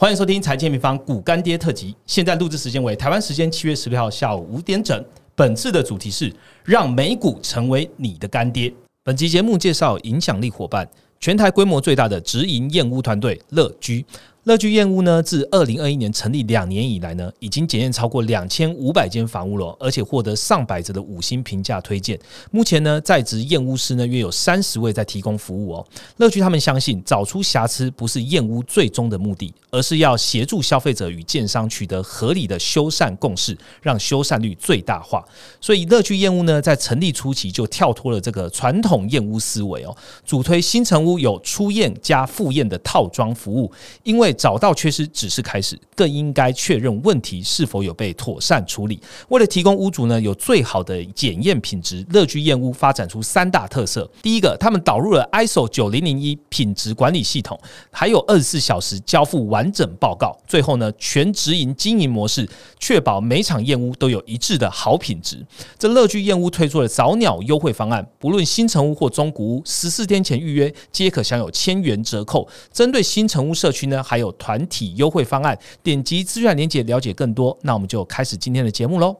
欢迎收听财经平方股干爹特辑。现在录制时间为台湾时间七月十六号下午五点整。本次的主题是让美股成为你的干爹。本集节目介绍影响力伙伴，全台规模最大的直营燕屋团队乐居。乐居燕屋呢，自二零二一年成立两年以来呢，已经检验超过两千五百间房屋了，而且获得上百则的五星评价推荐。目前呢，在职验屋师呢约有三十位在提供服务哦。乐居他们相信，找出瑕疵不是验屋最终的目的，而是要协助消费者与建商取得合理的修缮共识，让修缮率最大化。所以，乐居验屋呢，在成立初期就跳脱了这个传统验屋思维哦，主推新城屋有初验加复验的套装服务，因为找到缺失只是开始，更应该确认问题是否有被妥善处理。为了提供屋主呢有最好的检验品质，乐居燕屋发展出三大特色。第一个，他们导入了 ISO 九零零一品质管理系统，还有二十四小时交付完整报告。最后呢，全直营经营模式，确保每场燕屋都有一致的好品质。这乐居燕屋推出了早鸟优惠方案，不论新城屋或中古屋，十四天前预约皆可享有千元折扣。针对新城屋社区呢，还有团体优惠方案，点击资源链接了解更多。那我们就开始今天的节目喽。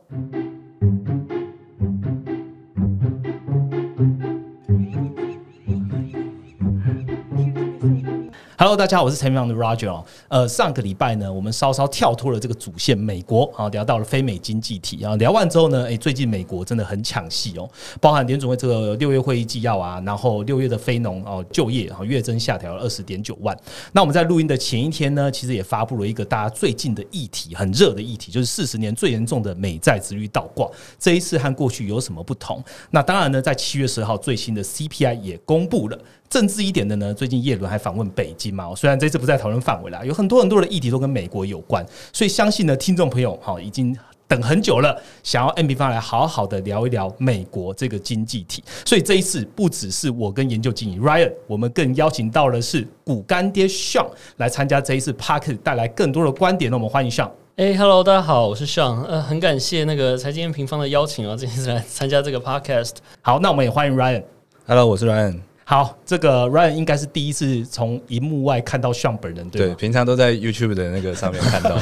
Hello，大家好，我是陈明阳的 Roger。呃，上个礼拜呢，我们稍稍跳脱了这个主线，美国啊，聊到了非美经济体啊。聊完之后呢，诶，最近美国真的很抢戏哦，包含联总会这个六月会议纪要啊，然后六月的非农哦就业啊月增下调了二十点九万。那我们在录音的前一天呢，其实也发布了一个大家最近的议题，很热的议题，就是四十年最严重的美债殖率倒挂。这一次和过去有什么不同？那当然呢，在七月十号最新的 CPI 也公布了。政治一点的呢，最近叶伦还访问北京嘛？虽然这次不在讨论范围啦，有很多很多的议题都跟美国有关，所以相信呢，听众朋友哈已经等很久了，想要 M B 方来好好的聊一聊美国这个经济体。所以这一次不只是我跟研究经理 Ryan，我们更邀请到的是股干爹 Sean 来参加这一次 Park 带来更多的观点。那我们欢迎 Sean。哎，Hello，大家好，我是 Sean，呃，很感谢那个财经平方的邀请啊，这次来参加这个 Podcast。好，那我们也欢迎 Ryan。Hello，我是 Ryan。好，这个 Ryan 应该是第一次从荧幕外看到 Sean 本人，对对，平常都在 YouTube 的那个上面看到。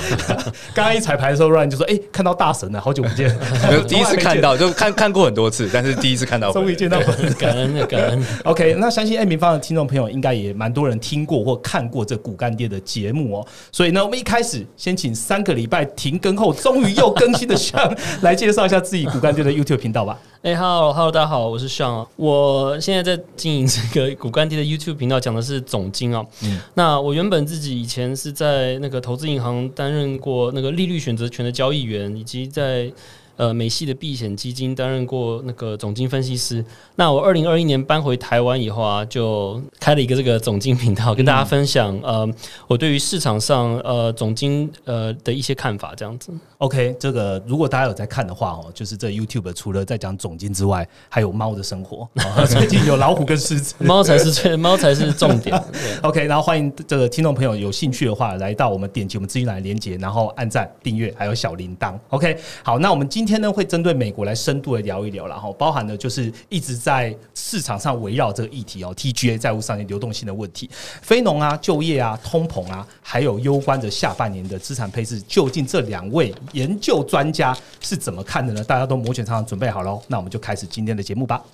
刚 刚一彩排的时候，Ryan 就说：“哎，看到大神了，好久不见。”第一次看到，就看看过很多次，但是第一次看到，终于见到本人，感恩的感恩。OK，那相信 M 平方的听众朋友应该也蛮多人听过或看过这骨干爹的节目哦。所以呢，我们一开始先请三个礼拜停更后，终于又更新的 Sean 来介绍一下自己骨干爹的 YouTube 频道吧。哎，Hello，Hello，大家好，我是 Sean，我现在在经营这个骨干爹。YouTube 频道讲的是总金啊，那我原本自己以前是在那个投资银行担任过那个利率选择权的交易员，以及在。呃，美系的避险基金担任过那个总经分析师。那我二零二一年搬回台湾以后啊，就开了一个这个总经频道，跟大家分享呃，我对于市场上呃总经呃的一些看法，这样子。OK，这个如果大家有在看的话哦，就是这 YouTube 除了在讲总经之外，还有猫的生活。最近有老虎跟狮子，猫才是最猫才是重点。OK，然后欢迎这个听众朋友有兴趣的话，来到我们点击我们资讯栏连接，然后按赞、订阅，还有小铃铛。OK，好，那我们今今天呢会针对美国来深度的聊一聊，然后包含的就是一直在市场上围绕这个议题哦，TGA 债务上限流动性的问题，非农啊、就业啊、通膨啊，还有攸关着下半年的资产配置，究竟这两位研究专家是怎么看的呢？大家都摩拳擦掌准备好喽，那我们就开始今天的节目吧。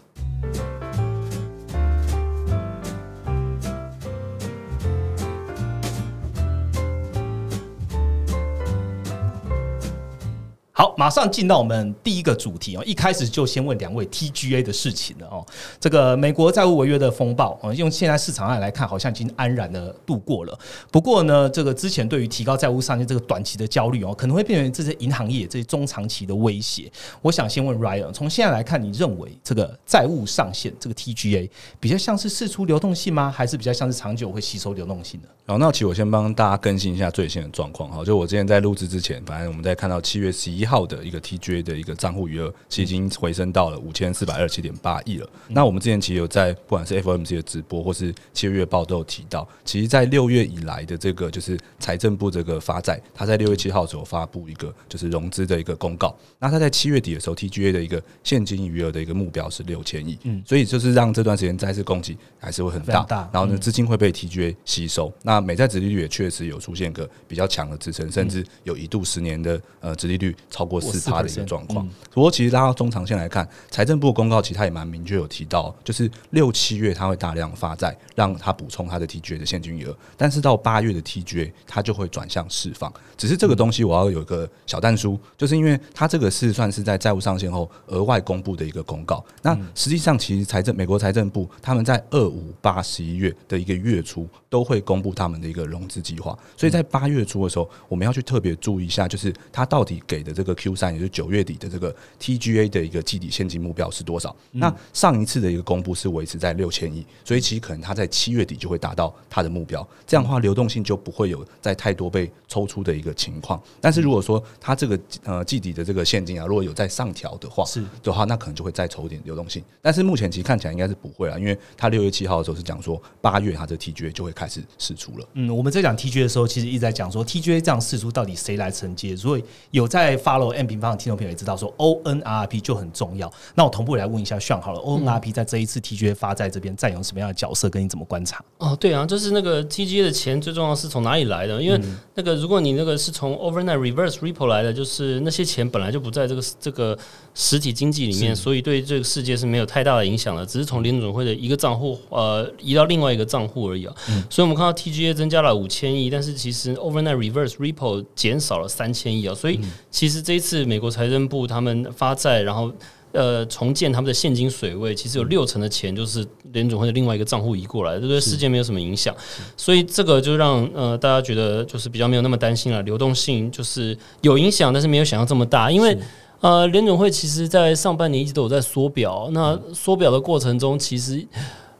好，马上进到我们第一个主题哦。一开始就先问两位 TGA 的事情了哦。这个美国债务违约的风暴哦，用现在市场上来看，好像已经安然的度过了。不过呢，这个之前对于提高债务上限这个短期的焦虑哦，可能会变成这些银行业这些中长期的威胁。我想先问 Ryan，从现在来看，你认为这个债务上限这个 TGA 比较像是释出流动性吗？还是比较像是长久会吸收流动性的？好，那其实我先帮大家更新一下最新的状况哈。就我之前在录制之前，反正我们在看到七月十一。一号的一个 TGA 的一个账户余额，其实已经回升到了五千四百二十七点八亿了。那我们之前其实有在不管是 FOMC 的直播或是七月报都有提到，其实，在六月以来的这个就是财政部这个发债，他在六月七号的时候发布一个就是融资的一个公告。那他在七月底的时候，TGA 的一个现金余额的一个目标是六千亿，嗯，所以就是让这段时间债市供给还是会很大，大然后呢，资金会被 TGA 吸收。那美债殖利率也确实有出现个比较强的支撑，甚至有一度十年的呃殖利率超过四趴的一个状况。不过其实拉到中长线来看，财政部公告其实它也蛮明确有提到，就是六七月它会大量发债，让它补充它的 TGA 的现金余额，但是到八月的 TGA 它就会转向释放。只是这个东西我要有一个小弹书，就是因为它这个是算是在债务上限后额外公布的一个公告。那实际上其实财政美国财政部他们在二五八十一月的一个月初都会公布他们的一个融资计划，所以在八月初的时候，我们要去特别注意一下，就是它到底给的这个 Q 三，也就是九月底的这个 TGA 的一个季底现金目标是多少？那上一次的一个公布是维持在六千亿，所以其实可能它在七月底就会达到它的目标，这样的话流动性就不会有在太多被抽出的一个情况。但是如果说它这个呃季底的这个现金啊，如果有在上调的话，是的话，那可能就会再抽一点流动性。但是目前其实看起来应该是不会啊，因为它六月七号的时候是讲说八月它的 TGA 就会开始释出了。嗯，我们在讲 TGA 的时候，其实一直在讲说 TGA 这样释出到底谁来承接？所以有在 follow M 平方的听众朋友也知道说 ONRP 就很重要。那我同步来问一下炫好了，ONRP 在这一次 TGA 发债这边占有什么样的角色？跟你怎么观察？哦，对啊，就是那个 TGA 的钱最重要是从哪里来的？因为那个如果你那个是从 overnight reverse repo 来的，就是那些钱本来就不在这个这个实体经济里面，所以对这个世界是没有太大的影响的，只是从联准会的一个账户呃移到另外一个账户而已啊。所以我们看到 TGA 增加了五千亿，但是其实 overnight reverse repo 减少了三千亿啊。所以其实这一次美国财政部他们发债，然后呃重建他们的现金水位，其实有六成的钱就是联总会的另外一个账户移过来，这对世界没有什么影响。所以这个就让呃大家觉得就是比较没有那么担心了，流动性就是有影响，但是没有想象这么大，因为。呃，联总会其实在上半年一直都有在缩表，那缩表的过程中，其实，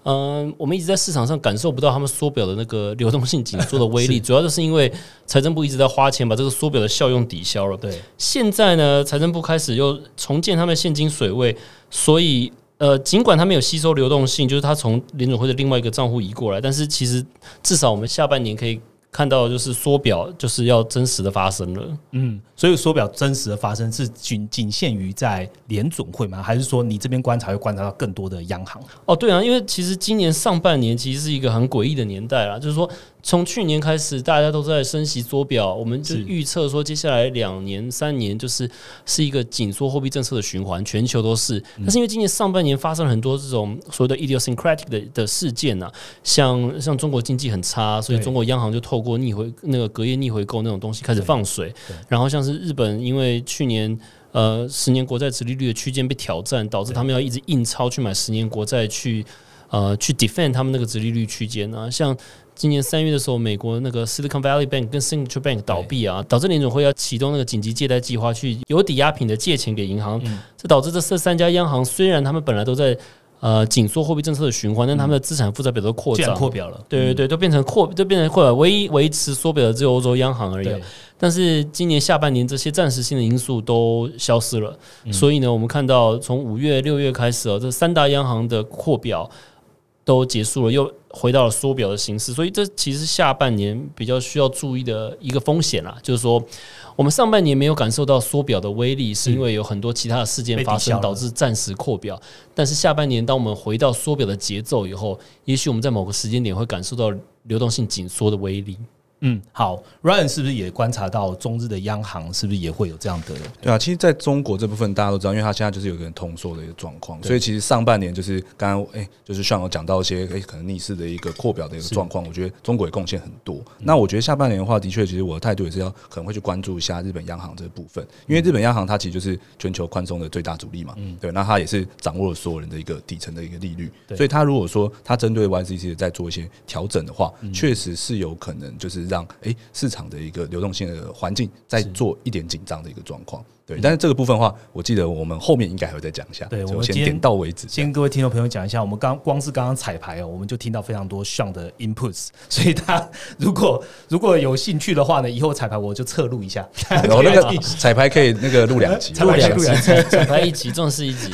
嗯，我们一直在市场上感受不到他们缩表的那个流动性紧缩的威力，主要就是因为财政部一直在花钱把这个缩表的效用抵消了。对，现在呢，财政部开始又重建他们现金水位，所以呃，尽管他们有吸收流动性，就是他从联总会的另外一个账户移过来，但是其实至少我们下半年可以。看到就是缩表就是要真实的发生了，嗯，所以缩表真实的发生是仅仅限于在联总会吗？还是说你这边观察会观察到更多的央行？哦，对啊，因为其实今年上半年其实是一个很诡异的年代啦，就是说。从去年开始，大家都在升息缩表，我们就预测说，接下来两年、三年就是是一个紧缩货币政策的循环，全球都是。但是因为今年上半年发生了很多这种所谓的 idiosyncratic 的的事件呐，像像中国经济很差，所以中国央行就透过逆回那个隔夜逆回购那种东西开始放水。然后像是日本，因为去年呃十年国债殖利率的区间被挑战，导致他们要一直印钞去买十年国债去呃去 defend 他们那个殖利率区间啊，像。今年三月的时候，美国那个 Silicon Valley Bank 跟 Signature Bank 倒闭啊，导致联总会要启动那个紧急借贷计划，去有抵押品的借钱给银行。这导致这这三家央行虽然他们本来都在呃紧缩货币政策的循环，但他们的资产负债表都扩张扩表了。对对对，都变成扩，都变成扩表。唯一维持缩表的只有欧洲央行而已。但是今年下半年这些暂时性的因素都消失了，所以呢，我们看到从五月、六月开始哦，这三大央行的扩表。都结束了，又回到了缩表的形式，所以这其实下半年比较需要注意的一个风险啦，就是说我们上半年没有感受到缩表的威力，是因为有很多其他的事件发生导致暂时扩表，但是下半年当我们回到缩表的节奏以后，也许我们在某个时间点会感受到流动性紧缩的威力。嗯，好，Ryan 是不是也观察到中日的央行是不是也会有这样的？对啊，其实在中国这部分大家都知道，因为它现在就是有个通缩的一个状况，所以其实上半年就是刚刚哎，就是像我讲到一些哎可能逆势的一个扩表的一个状况，我觉得中国也贡献很多。那我觉得下半年的话，的确，其实我的态度也是要可能会去关注一下日本央行这部分，因为日本央行它其实就是全球宽松的最大主力嘛，嗯，对，那它也是掌握了所有人的一个底层的一个利率，所以它如果说它针对 YCC 在做一些调整的话，确实是有可能就是让诶市场的一个流动性的环境再做一点紧张的一个状况。对，但是这个部分的话，我记得我们后面应该还会再讲一下。对我们先点到为止。先跟各位听众朋友讲一下，我们刚光是刚刚彩排哦，我们就听到非常多像的 inputs，所以他如果如果有兴趣的话呢，以后彩排我就侧录一下。然后那个 彩排可以那个录两集，录两集，彩排一集，重视一集。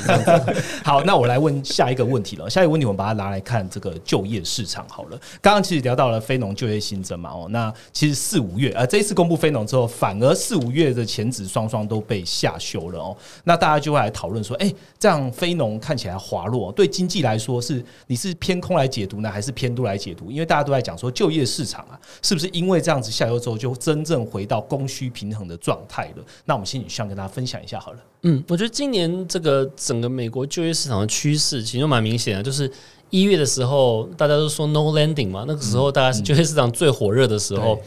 好，那我来问下一个问题了。下一个问题我们把它拿来看这个就业市场好了。刚刚其实聊到了非农就业新增嘛，哦，那其实四五月呃这一次公布非农之后，反而四五月的前值双双都被下修了哦。那大家就会来讨论说，哎、这样非农看起来滑落，对经济来说是你是偏空来解读呢，还是偏多来解读？因为大家都在讲说就业市场啊，是不是因为这样子下修之后，就真正回到供需平衡的状态了？那我们先请向跟大家分享一下好了。嗯，我觉得今年这个整个美国就业市场的趋势其实蛮明显的，就是一月的时候大家都说 no landing 嘛，那个时候大家是就业市场最火热的时候。对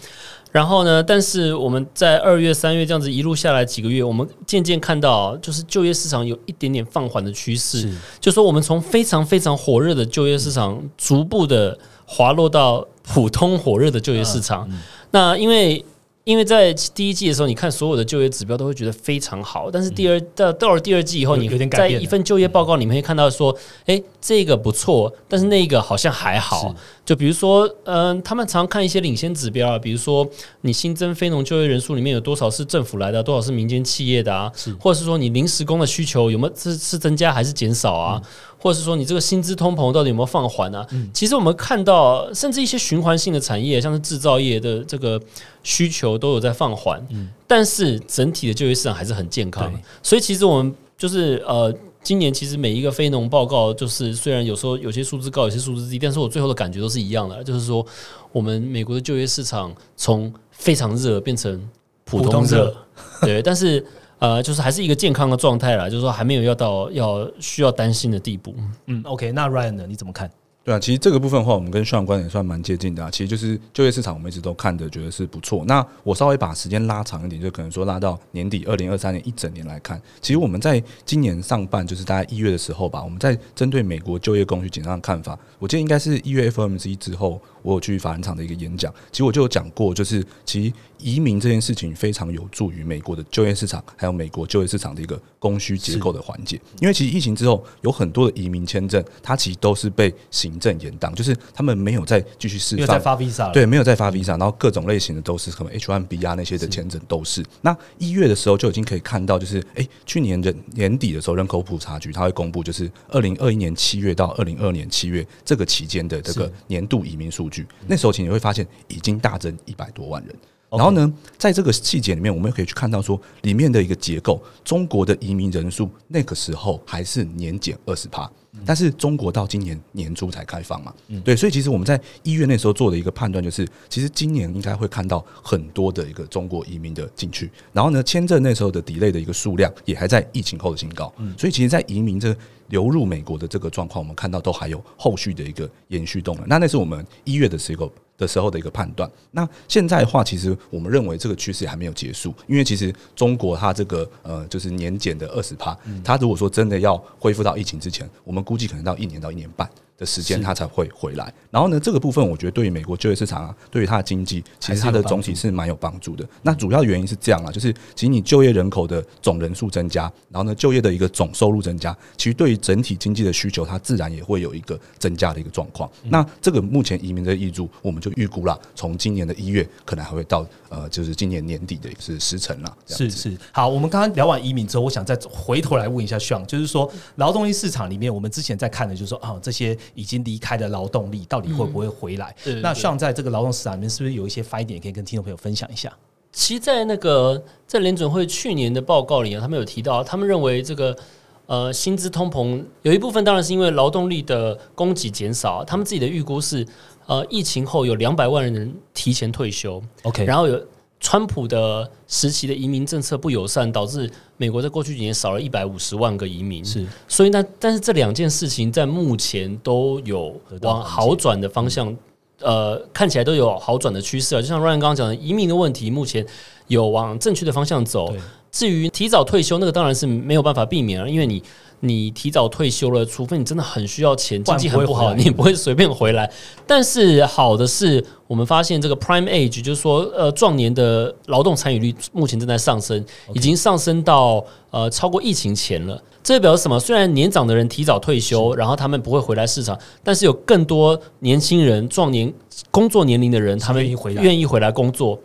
然后呢，但是我们在二月、三月这样子一路下来几个月，我们渐渐看到，就是就业市场有一点点放缓的趋势。就说我们从非常非常火热的就业市场，逐步的滑落到普通火热的就业市场。那因为因为在第一季的时候，你看所有的就业指标都会觉得非常好，但是第二到到了第二季以后，你在有点改变了一份就业报告里面会看到说，诶，这个不错，但是那个好像还好。就比如说，嗯、他们常看一些领先指标啊，比如说你新增非农就业人数里面有多少是政府来的，多少是民间企业的啊，或者是说你临时工的需求有没有是是增加还是减少啊？或者是说你这个薪资通膨到底有没有放缓啊？其实我们看到，甚至一些循环性的产业，像是制造业的这个需求都有在放缓，但是整体的就业市场还是很健康对。所以其实我们就是呃。今年其实每一个非农报告，就是虽然有时候有些数字高，有些数字低，但是我最后的感觉都是一样的，就是说我们美国的就业市场从非常热变成普普通热，对，但是呃，就是还是一个健康的状态啦，就是说还没有要到要需要担心的地步。嗯，OK，那 Ryan 呢？你怎么看？对啊，其实这个部分的话，我们跟上观点算蛮接近的啊。其实就是就业市场，我们一直都看的觉得是不错。那我稍微把时间拉长一点，就可能说拉到年底二零二三年一整年来看，其实我们在今年上半，就是大概一月的时候吧，我们在针对美国就业供需紧张的看法，我记得应该是一月 FOMC 之后，我有去法兰场的一个演讲，其实我就有讲过，就是其实移民这件事情非常有助于美国的就业市场，还有美国就业市场的一个供需结构的缓解。因为其实疫情之后，有很多的移民签证，它其实都是被行政延档，就是他们没有再继续释没有再放。发 visa 了？对，没有再发 visa，然后各种类型的都是可能 H1B 啊那些的签证都是。那一月的时候就已经可以看到，就是诶，去年人年底的时候，人口普查局它会公布，就是二零二一年七月到二零二年七月这个期间的这个年度移民数那时候其实你会发现已经大增一百多万人。然后呢，在这个细节里面，我们可以去看到说，里面的一个结构，中国的移民人数那个时候还是年减二十趴，但是中国到今年年初才开放嘛，对，所以其实我们在一月那时候做的一个判断就是，其实今年应该会看到很多的一个中国移民的进去，然后呢，签证那时候的 delay 的一个数量也还在疫情后的新高，所以其实，在移民这流入美国的这个状况，我们看到都还有后续的一个延续动能。那那是我们一月的时候的时候的一个判断。那现在的话，其实我们认为这个趋势还没有结束，因为其实中国它这个呃就是年检的二十趴，它如果说真的要恢复到疫情之前，我们估计可能到一年到一年半。的时间，它才会回来。然后呢，这个部分我觉得对于美国就业市场啊，对于它的经济，其实它的总体是蛮有帮助的。那主要原因是这样啊，就是其实你就业人口的总人数增加，然后呢，就业的一个总收入增加，其实对于整体经济的需求，它自然也会有一个增加的一个状况。那这个目前移民的溢注，我们就预估了，从今年的一月可能还会到呃，就是今年年底的是十成了。这样是是，好，我们刚刚聊完移民之后，我想再回头来问一下 Sean，就是说劳动力市场里面，我们之前在看的，就是说啊，这些已经离开的劳动力到底会不会回来？那对对对 Sean 在这个劳动市场里面，是不是有一些 finding 也可以跟听众朋友分享一下？其实，在那个在联准会去年的报告里啊，他们有提到，他们认为这个呃薪资通膨有一部分当然是因为劳动力的供给减少，他们自己的预估是呃疫情后有两百万人提前退休，OK，然后有川普的时期的移民政策不友善，导致美国在过去几年少了一百五十万个移民，是所以呢，但是这两件事情在目前都有往好转的方向，呃，看起来都有好转的趋势啊。就像 Ryan 刚刚讲的，移民的问题目前有往正确的方向走。至于提早退休，那个当然是没有办法避免了，因为你你提早退休了，除非你真的很需要钱，经济很不好，你也不会随便回来。但是好的是，我们发现这个 prime age，就是说呃壮年的劳动参与率目前正在上升，已经上升到呃超过疫情前了。这表示什么？虽然年长的人提早退休，然后他们不会回来市场，但是有更多年轻人、壮年工作年龄的人，他们愿意回来愿意回来工作。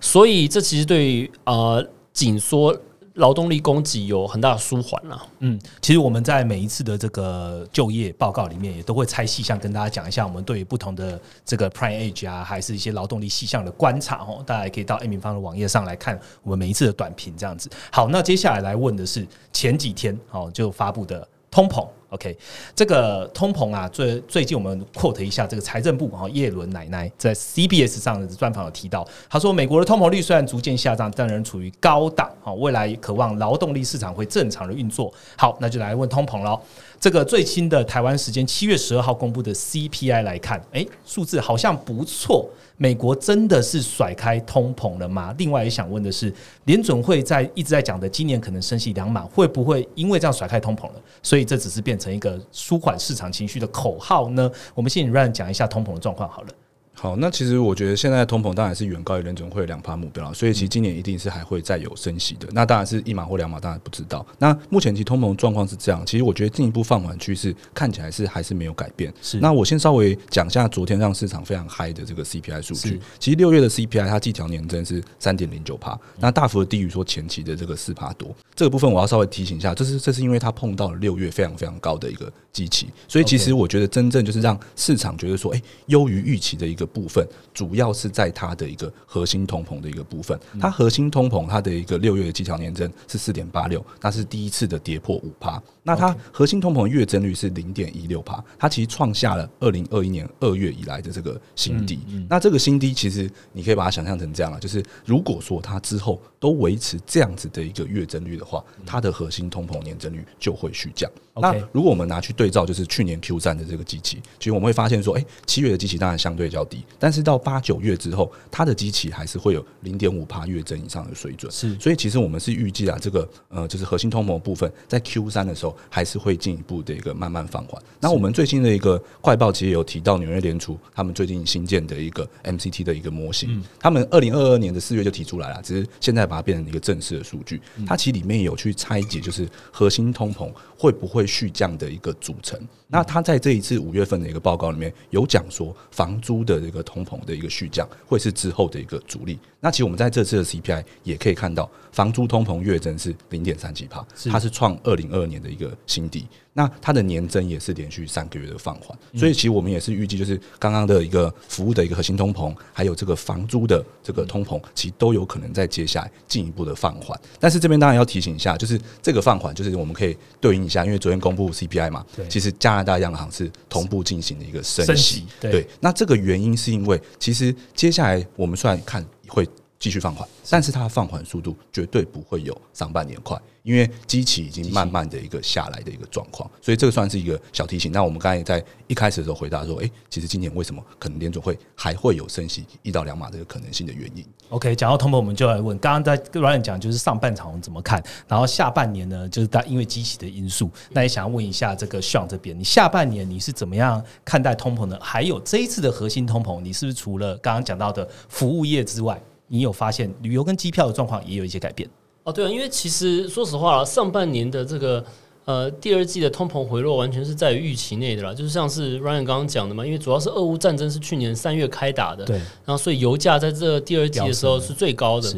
所以这其实对于呃紧缩劳动力供给有很大的舒缓了。嗯，其实我们在每一次的这个就业报告里面，也都会拆细项跟大家讲一下，我们对于不同的这个 prime age 啊，还是一些劳动力细项的观察哦。大家也可以到 A 平方的网页上来看我们每一次的短评这样子。好，那接下来来问的是前几天哦就发布的通膨。OK，这个通膨啊，最最近我们 quote 一下这个财政部哈叶伦奶奶在 CBS 上的专访有提到，他说美国的通膨率虽然逐渐下降，但仍处于高档，好，未来渴望劳动力市场会正常的运作。好，那就来问通膨喽。这个最新的台湾时间七月十二号公布的 CPI 来看，诶，数字好像不错。美国真的是甩开通膨了吗？另外也想问的是，联准会在一直在讲的今年可能升息两码，会不会因为这样甩开通膨了，所以这只是变成一个舒缓市场情绪的口号呢？我们先让讲一下通膨的状况好了。好，那其实我觉得现在的通膨当然是远高于联准会两趴目标了，所以其实今年一定是还会再有升息的。那当然是一码或两码，当然不知道。那目前其实通膨状况是这样，其实我觉得进一步放缓趋势看起来是还是没有改变。是那我先稍微讲一下昨天让市场非常嗨的这个 CPI 数据。其实六月的 CPI 它季调年增是三点零九帕，那大幅的低于说前期的这个四帕多。这个部分我要稍微提醒一下，这是这是因为它碰到了六月非常非常高的一个基期，所以其实我觉得真正就是让市场觉得说，哎，优于预期的一个部分，主要是在它的一个核心通膨的一个部分。它核心通膨它的一个六月的技巧年增是四点八六，那是第一次的跌破五帕。那它核心通膨月增率是零点一六帕，它其实创下了二零二一年二月以来的这个新低。嗯那这个新低其实你可以把它想象成这样了，就是如果说它之后都维持这样子的一个月增率的话，它的核心通膨年增率就会续降。那如果我们拿去对照，就是去年 Q 三的这个机器，其实我们会发现说，哎、七月的机器当然相对较低，但是到八九月之后，它的机器还是会有零点五帕月增以上的水准。是所以其实我们是预计啊，这个呃，就是核心通膨部分在 Q 三的时候，还是会进一步的一个慢慢放缓。那我们最新的一个快报其实有提到纽约联储他们最近新建的一个 MCT 的一个模型，他们二零二二年的四月就提出来了，只是现在把它变成一个正式的数据。它其实里面有去拆解，就是核心通膨会不会续降的一个组成。那它在这一次五月份的一个报告里面有讲说，房租的这个通膨的一个续降会是之后的一个主力。那其实我们在这次的 CPI 也可以看到，房租通膨月增是零点三七帕，它是创二零二二年的一个新低。那它的年增也是连续三个月的放缓，所以其实我们也是预计，就是刚刚的一个服务的一个核心通膨，还有这个房租的这个通膨，其实都有可能在接下来进一步的放缓。但是这边当然要提醒一下，就是这个放缓，就是我们可以对应一下，因为昨天公布 CPI 嘛，其实加拿大央行是同步进行的一个升升息对。那这个原因是因为，其实接下来我们虽然看会继续放缓，但是它的放缓速度绝对不会有上半年快，因为机器已经慢慢的一个下来的一个状况，所以这个算是一个小提醒。那我们刚才在一开始的时候回答说，诶，其实今年为什么可能联总会还会有升息一到两码这个可能性的原因？OK，讲到通膨，我们就来问，刚刚在 Ryan 讲就是上半场我们怎么看，然后下半年呢，就是大因为机器的因素，那也想要问一下这个 Sean 这边，你下半年你是怎么样看待通膨呢？还有这一次的核心通膨，你是不是除了刚刚讲到的服务业之外，你有发现旅游跟机票的状况也有一些改变？哦，对啊，因为其实说实话啦，上半年的这个呃第二季的通膨回落完全是在于预期内的啦，就是像是 Ryan 刚刚讲的嘛，因为主要是俄乌战争是去年三月开打的，对，然后所以油价在这第二季的时候是最高的，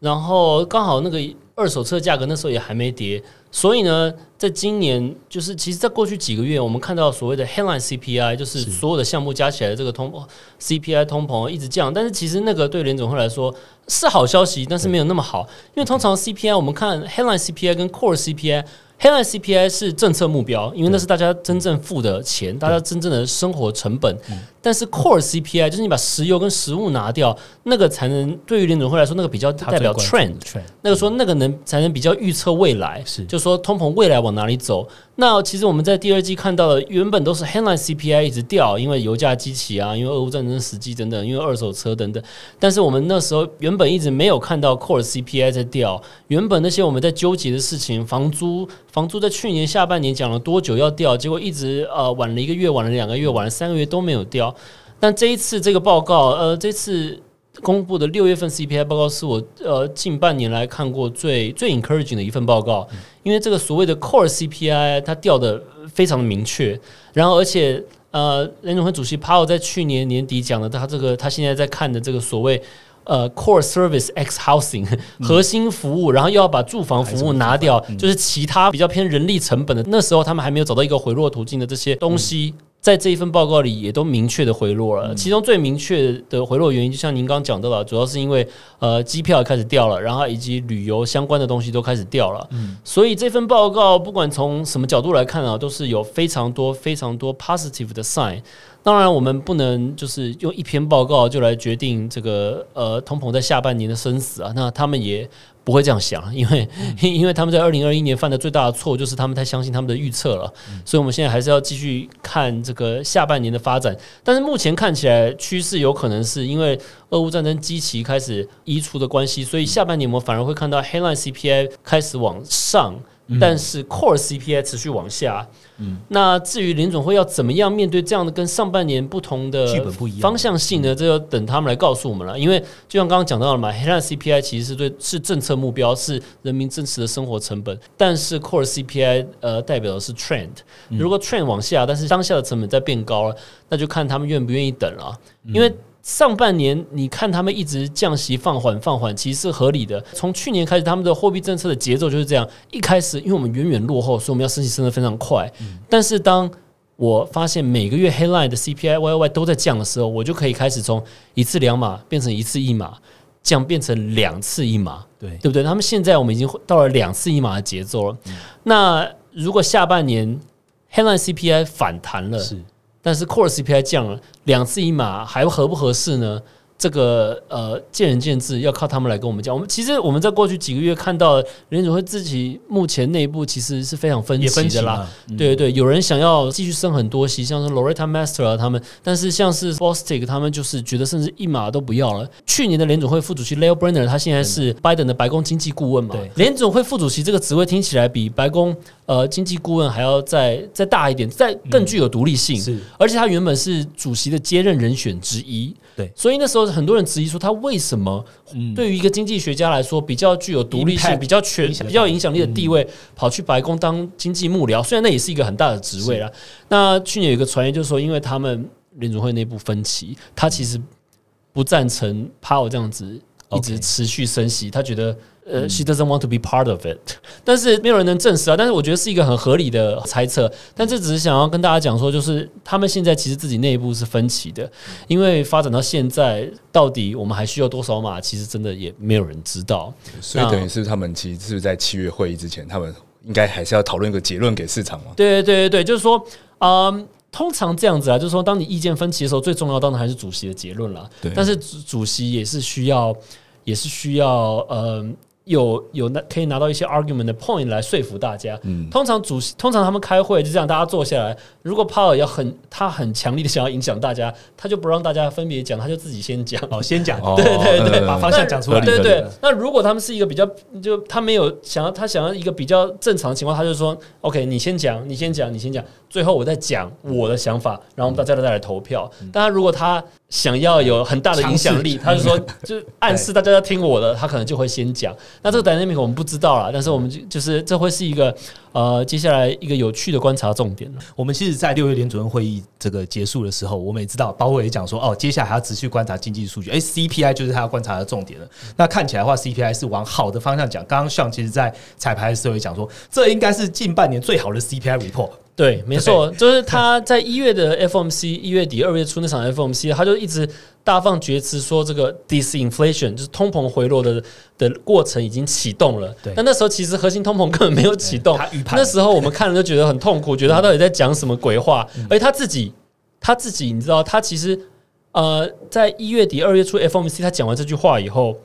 然后刚好那个二手车价格那时候也还没跌，所以呢，在今年就是其实，在过去几个月，我们看到所谓的 headline CPI，就是所有的项目加起来的这个通 CPI 通膨一直降，但是其实那个对联总会来说是好消息，但是没有那么好，因为通常 CPI 我们看 headline CPI 跟 core CPI。Headline CPI 是政策目标，因为那是大家真正付的钱，大家真正的生活成本。但是 Core CPI 就是你把石油跟食物拿掉，那个才能对于联总会来说，那个比较代表 trend，那个说那个能才能比较预测未来，是。就说通膨未来往哪里走。那其实我们在第二季看到的，原本都是 headline CPI 一直掉，因为油价激起啊，因为俄乌战争时机等等，因为二手车等等。但是我们那时候原本一直没有看到 core CPI 在掉，原本那些我们在纠结的事情，房租房租在去年下半年讲了多久要掉，结果一直呃晚了一个月，晚了两个月，晚了三个月都没有掉。但这一次这个报告，呃，这次。公布的六月份 CPI 报告是我呃近半年来看过最最 encouraging 的一份报告，因为这个所谓的 core CPI 它掉的非常的明确，然后而且呃联总会主席 Powell 在去年年底讲的，他这个他现在在看的这个所谓呃 core service x housing 核心服务，然后又要把住房服务拿掉，就是其他比较偏人力成本的，那时候他们还没有找到一个回落途径的这些东西。在这一份报告里，也都明确的回落了。其中最明确的回落原因，就像您刚刚讲到了，主要是因为呃机票开始掉了，然后以及旅游相关的东西都开始掉了。嗯，所以这份报告不管从什么角度来看啊，都是有非常多非常多 positive 的 sign。当然，我们不能就是用一篇报告就来决定这个呃通膨在下半年的生死啊。那他们也不会这样想，因为因为他们在二零二一年犯的最大的错就是他们太相信他们的预测了。所以，我们现在还是要继续看这个下半年的发展。但是目前看起来趋势有可能是因为俄乌战争基期开始移除的关系，所以下半年我们反而会看到 headline CPI 开始往上。但是 core CPI 持续往下，嗯，那至于林总会要怎么样面对这样的跟上半年不同的剧本不一样方向性呢？这要等他们来告诉我们了。因为就像刚刚讲到了嘛，headline CPI 其实是对是政策目标，是人民真实的生活成本。但是 core CPI 呃代表的是 trend，如果 trend 往下，但是当下的成本在变高了，那就看他们愿不愿意等了，因为。上半年你看他们一直降息放缓放缓，其实是合理的。从去年开始，他们的货币政策的节奏就是这样。一开始，因为我们远远落后，所以我们要升息升得非常快。但是当我发现每个月 headline 的 CPI Y Y 都在降的时候，我就可以开始从一次两码变成一次一码，降变成两次一码，对对不对？他们现在我们已经到了两次一码的节奏了。那如果下半年 headline CPI 反弹了，是。但是 core CPI 降了两次一码，还合不合适呢？这个呃，见仁见智，要靠他们来跟我们讲。我们其实我们在过去几个月看到联储会自己目前内部其实是非常分歧的啦。对对对，有人想要继续升很多息，像是 Loretta Master 啊他们，但是像是 Bostic 他们就是觉得甚至一码都不要了。去年的联总会副主席 Leo Brenner 他现在是拜登的白宫经济顾问嘛？联总会副主席这个职位听起来比白宫呃经济顾问还要再再大一点，再更具有独立性。是，而且他原本是主席的接任人选之一。对，所以那时候很多人质疑说，他为什么对于一个经济学家来说比较具有独立性、比较权、比较影响力的地位，跑去白宫当经济幕僚？虽然那也是一个很大的职位了。那去年有一个传言就是说，因为他们联总会内部分歧，他其实不赞成帕尔这样子一直持续升息，他觉得。呃，she doesn't want to be part of it，但是没有人能证实啊。但是我觉得是一个很合理的猜测。但这只是想要跟大家讲说，就是他们现在其实自己内部是分歧的，因为发展到现在，到底我们还需要多少码，其实真的也没有人知道。所以等于是他们其实是在七月会议之前，他们应该还是要讨论一个结论给市场嘛？对对对对就是说，嗯，通常这样子啊，就是说，当你意见分歧的时候，最重要当然还是主席的结论了。对，但是主主席也是需要，也是需要，嗯。有有那可以拿到一些 argument 的 point 来说服大家。嗯，通常主席通常他们开会就这样，大家坐下来。如果 Power 要很他很强力的想要影响大家，他就不让大家分别讲，他就自己先讲。哦，先讲。对对对，把方向讲出来。对对。那如果他们是一个比较，就他没有想要他想要一个比较正常的情况，他就说 OK，你先讲，你先讲，你先讲，最后我再讲我的想法，然后大家再来投票。当然，如果他想要有很大的影响力，他就说 就暗示大家要听我的，他可能就会先讲。那这个 dynamic 我们不知道啦，但是我们就就是这会是一个呃接下来一个有趣的观察重点我们其实，在六月联主任会议这个结束的时候，我们也知道，包括也讲说，哦，接下来还要持续观察经济数据。哎，CPI 就是他要观察的重点了。那看起来的话，CPI 是往好的方向讲。刚刚像其实在彩排的时候也讲说，这应该是近半年最好的 CPI report。对，没错，就是他在一月的 FOMC，一月底二月初那场 FOMC，他就一直大放厥词说这个 disinflation 就是通膨回落的的过程已经启动了。对，但那时候其实核心通膨根本没有启动。他那时候我们看了就觉得很痛苦，觉得他到底在讲什么鬼话？而且他自己他自己，你知道，他其实呃，在一月底二月初 FOMC 他讲完这句话以后。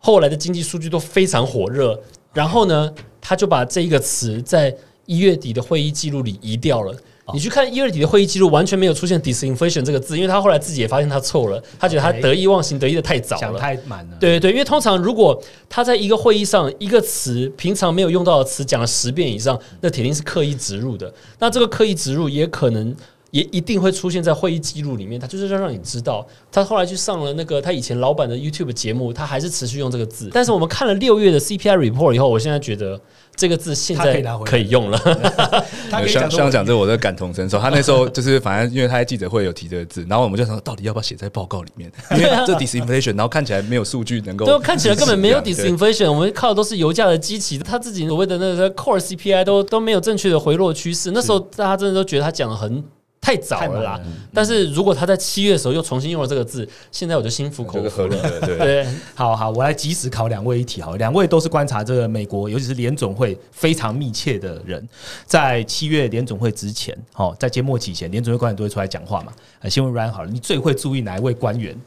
后来的经济数据都非常火热，然后呢，他就把这一个词在一月底的会议记录里移掉了。你去看一二底的会议记录，完全没有出现 disinflation 这个字，因为他后来自己也发现他错了，他觉得他得意忘形，得意的太早讲了。太满了。对对对，因为通常如果他在一个会议上一个词平常没有用到的词讲了十遍以上，那铁定是刻意植入的。那这个刻意植入也可能也一定会出现在会议记录里面，他就是要让你知道。他后来去上了那个他以前老板的 YouTube 节目，他还是持续用这个字。但是我们看了六月的 CPI report 以后，我现在觉得这个字现在可以用了。他可以像讲像讲这，我都感同身受。他那时候就是，反正因为他在记者会有提这个字，然后我们就想，到底要不要写在报告里面？因为这 disinflation，然后看起来没有数据能够，对看起来根本没有 disinflation，我们靠的都是油价的基期，他自己所谓的那个 core CPI 都都没有正确的回落趋势。那时候大家真的都觉得他讲的很太早了啦了。但是如果他在七月的时候又重新用了这个字，现在我就心服口服了。对，好好，我来及时考两位一题。好，两位都是观察这个美国，尤其是联总会非常密切的人。在七月联总会之前，哦，在节末期前，联总会官员都会出来讲话嘛。呃，先问 Ryan 好了，你最会注意哪一位官员？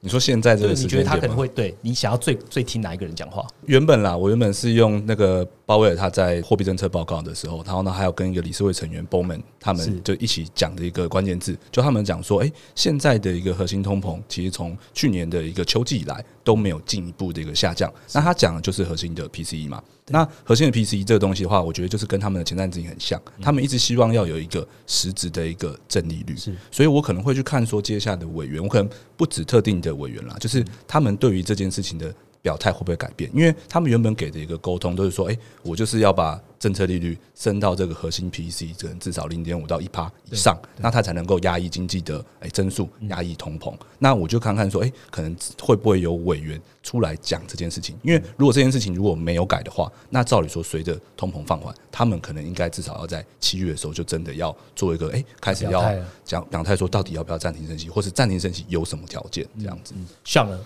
你说现在这就是个时你觉得他可？能会对你想要最最听哪一个人讲话？原本啦，我原本是用那个鲍威尔他在货币政策报告的时候，然后呢还有跟一个理事会成员 Bowman 他们就一起讲的一个关键字，就他们讲说，哎、现在的一个核心通膨其实从去年的一个秋季以来都没有进一步的一个下降。那他讲的就是核心的 PCE 嘛。那核心的 PCE 这个东西的话，我觉得就是跟他们的前瞻指引很像，他们一直希望要有一个实质的一个正利率。是所以我可能会去看说接下来的委员，我可能不止特定的委员啦，就是他们对于这件事情的表态会不会改变？因为他们原本给的一个沟通都是说，哎、我就是要把政策利率升到这个核心 PC 可能至少零点五到一趴以上，那它才能够压抑经济的哎增速，压抑通膨。那我就看看说，哎、可能会不会有委员出来讲这件事情？因为如果这件事情如果没有改的话，那照理说随着通膨放缓，他们可能应该至少要在七月的时候就真的要做一个哎、开始要讲表态说到底要不要暂停升息，或是暂停升息有什么条件这样子。像呢？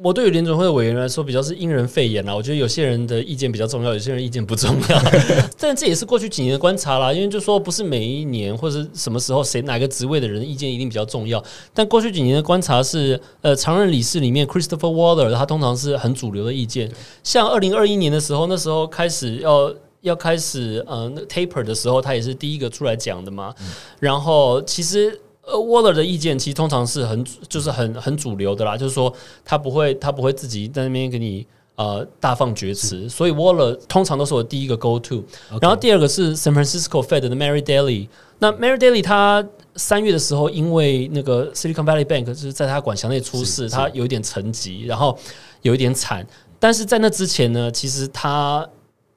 我对于联准会的委员来说，比较是因人肺炎啦。我觉得有些人的意见比较重要，有些人意见不重要。但这也是过去几年的观察啦。因为就说不是每一年或者是什么时候谁哪个职位的人意见一定比较重要。但过去几年的观察是，呃，常任理事里面 Christopher Waller 他通常是很主流的意见。像二零二一年的时候，那时候开始要。要开始呃那 taper 的时候，他也是第一个出来讲的嘛。然后其实呃，Waller 的意见其实通常是很就是很很主流的啦，就是说他不会他不会自己在那边给你呃大放厥词，所以 Waller 通常都是我第一个 go to。然后第二个是 San Francisco Fed 的 Mary Daly，那 Mary Daly 他三月的时候因为那个 Silicon Valley Bank 就是在他管辖内出事，他有一点沉寂，然后有一点惨。但是在那之前呢，其实他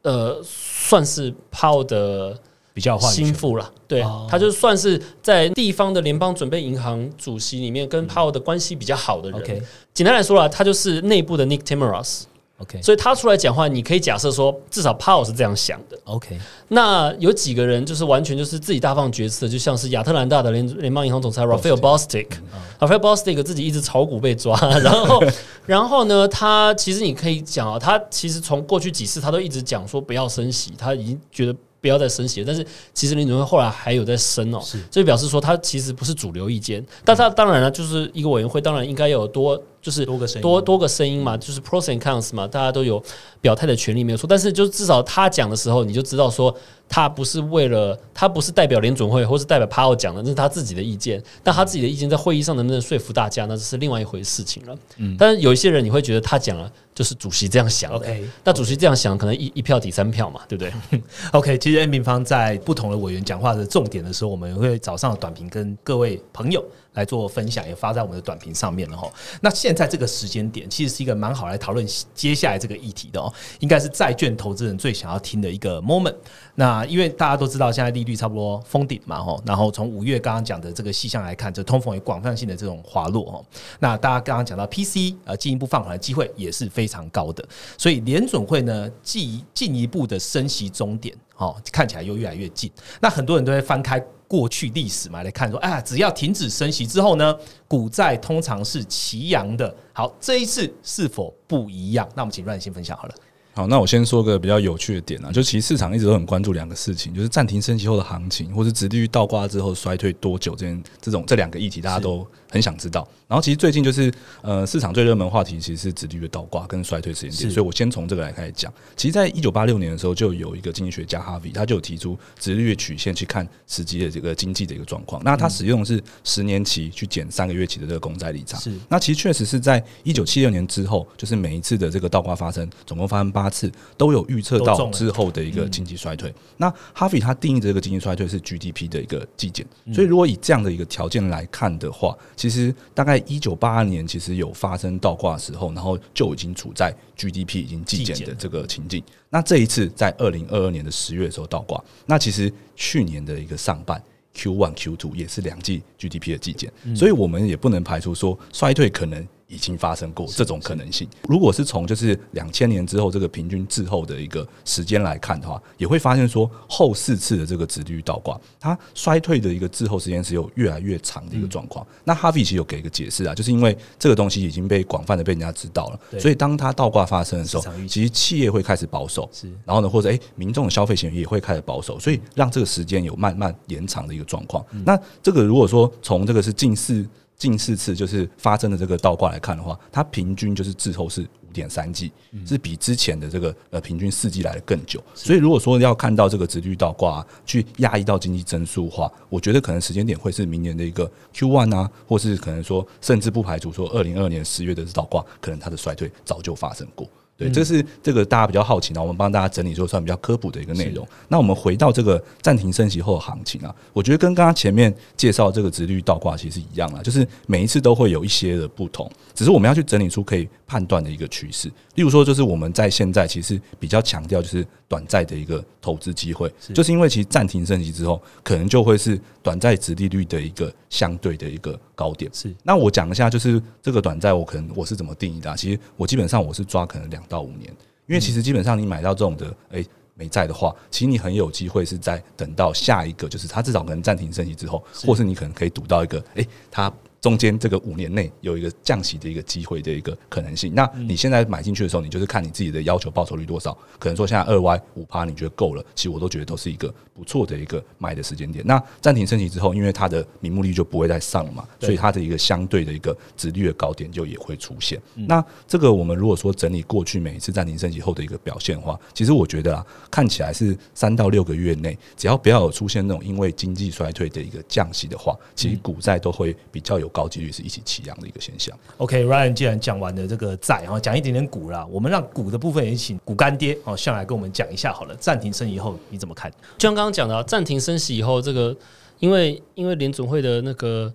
呃算是 Powell 的。比较有心腹了，对哦，他就算是在地方的联邦准备银行主席里面跟 Powell 的关系比较好的人。OK 简单来说啦，他就是内部的 Nick Timiraos，OK 所以他出来讲话，你可以假设说，至少 Powell 是这样想的。OK 那有几个人就是完全就是自己大放厥词，就像是亚特兰大的联联邦银行总裁 Raphael Bostic，Raphael Bostic 自己一直炒股被抓，然后然后呢，他其实你可以讲啊，他其实从过去几次他都一直讲说不要升息，他已经觉得。不要再升息了，但是其实林准会后来还有在升哦，所以表示说他其实不是主流意见，但他当然了，就是一个委员会，当然应该有多就是多个声音。多多个声音嘛，就是 pros and cons 嘛，大家都有表态的权利没有错，但是就至少他讲的时候，你就知道说他不是为了他不是代表联准会或是代表 Powell 讲的，那是他自己的意见，但他自己的意见在会议上能不能说服大家，那这是另外一回事情了。嗯，但是有一些人你会觉得他讲了就是主席这样想的 OK 那主席这样想，可能一一票抵三票嘛，对不对？OK，其实 N 平方在不同的委员讲话的重点的时候，我们会早上的短评跟各位朋友来做分享，也发在我们的短评上面了哈。那现在这个时间点，其实是一个蛮好来讨论接下来这个议题的哦，应该是债券投资人最想要听的一个 moment。那因为大家都知道，现在利率差不多封顶嘛吼，然后从五月刚刚讲的这个细项来看，这通膨有广泛性的这种滑落哦。那大家刚刚讲到 PC 呃进一步放缓的机会也是非常高的，所以联准会呢进进一步的升息终点。哦，看起来又越来越近。那很多人都会翻开过去历史嘛，来看说，啊，只要停止升息之后呢，股债通常是齐扬的。好，这一次是否不一样？那我们请瑞先分享好了。好，那我先说个比较有趣的点啊，就其实市场一直都很关注两个事情，就是暂停升息后的行情，或是直利率倒挂之后衰退多久这件这种这两个议题，大家都很想知道。然后其实最近就是呃市场最热门话题其实是殖利率倒挂跟衰退时间点，所以我先从这个来开始讲。其实，在一九八六年的时候，就有一个经济学家哈维，他就有提出殖利率曲线去看实际的这个经济的一个状况。那他使用是十年期去减三个月期的这个公债利差。是，那其实确实是在一九七六年之后，就是每一次的这个倒挂发生，总共发生八次，都有预测到之后的一个经济衰退。那哈维他定义这个经济衰退是 GDP 的一个季减，所以如果以这样的一个条件来看的话，其实大概一九八二年其实有发生倒挂的时候，然后就已经处在 GDP 已经季减的这个情境。那这一次在二零二二年的十月的时候倒挂，那其实去年的一个上半 Q one Q two 也是两季 GDP 的季减，所以我们也不能排除说衰退可能。已经发生过这种可能性。如果是从就是两千年之后这个平均滞后的一个时间来看的话，也会发现说后四次的这个殖率倒挂，它衰退的一个滞后时间是有越来越长的一个状况。那哈维其实有给一个解释啊，就是因为这个东西已经被广泛的被人家知道了，所以当它倒挂发生的时候，其实企业会开始保守，是然后呢，或者诶民众的消费行为也会开始保守，所以让这个时间有慢慢延长的一个状况。那这个如果说从这个是近四。近四次就是发生的这个倒挂来看的话，它平均就是滞后是五点三季，是比之前的这个呃平均四季来的更久。所以如果说要看到这个直率倒挂啊去压抑到经济增速的话，我觉得可能时间点会是明年的一个 Q one 啊，或是可能说甚至不排除说二零二年十月的倒挂，可能它的衰退早就发生过。对，这是这个大家比较好奇的，我们帮大家整理出算比较科普的一个内容。那我们回到这个暂停升息后的行情啊，我觉得跟刚刚前面介绍这个直率倒挂其实一样啊，就是每一次都会有一些的不同，只是我们要去整理出可以判断的一个趋势。例如说，就是我们在现在其实比较强调就是短债的一个投资机会，就是因为其实暂停升息之后，可能就会是短债值利率的一个相对的一个高点。是，那我讲一下，就是这个短债我可能我是怎么定义的？其实我基本上我是抓可能两。到五年，因为其实基本上你买到这种的诶美债的话，其实你很有机会是在等到下一个，就是它至少可能暂停升级之后，或是你可能可以赌到一个诶它。中间这个五年内有一个降息的一个机会的一个可能性。那你现在买进去的时候，你就是看你自己的要求报酬率多少。可能说现在二 Y 五趴，你觉得够了？其实我都觉得都是一个不错的一个买的时间点。那暂停升级之后，因为它的名目率就不会再上了嘛，所以它的一个相对的一个值率的高点就也会出现。那这个我们如果说整理过去每一次暂停升级后的一个表现的话，其实我觉得啊，看起来是三到六个月内，只要不要有出现那种因为经济衰退的一个降息的话，其实股债都会比较有高几率是一起。起扬的一个现象。OK，Ryan，既然讲完了这个债，然后讲一点点股啦，我们让股的部分也请股干爹哦上来跟我们讲一下好了。暂停升息后你怎么看？就像刚刚讲的，暂停升息以后，这个因为因为联总会的那个。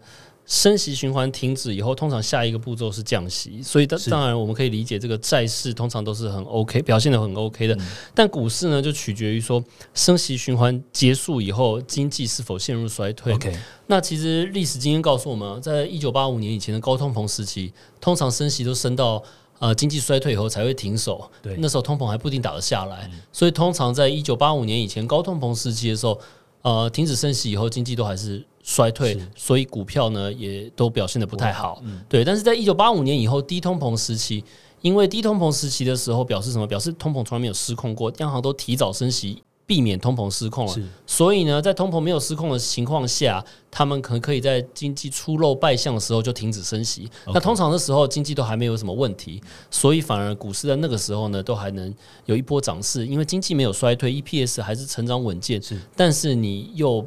升息循环停止以后，通常下一个步骤是降息，所以当当然我们可以理解，这个债市通常都是很 OK，表现的很 OK 的。但股市呢，就取决于说升息循环结束以后，经济是否陷入衰退。OK，那其实历史经验告诉我们，在一九八五年以前的高通膨时期，通常升息都升到呃经济衰退以后才会停手。对，那时候通膨还不一定打得下来，所以通常在一九八五年以前高通膨时期的时候，呃，停止升息以后，经济都还是。衰退，所以股票呢也都表现的不太好。对，但是在一九八五年以后低通膨时期，因为低通膨时期的时候表示什么？表示通膨从来没有失控过，央行都提早升息，避免通膨失控了。所以呢，在通膨没有失控的情况下，他们可能可以在经济初露败相的时候就停止升息。那通常的时候经济都还没有什么问题，所以反而股市在那个时候呢都还能有一波涨势，因为经济没有衰退，EPS 还是成长稳健。是，但是你又。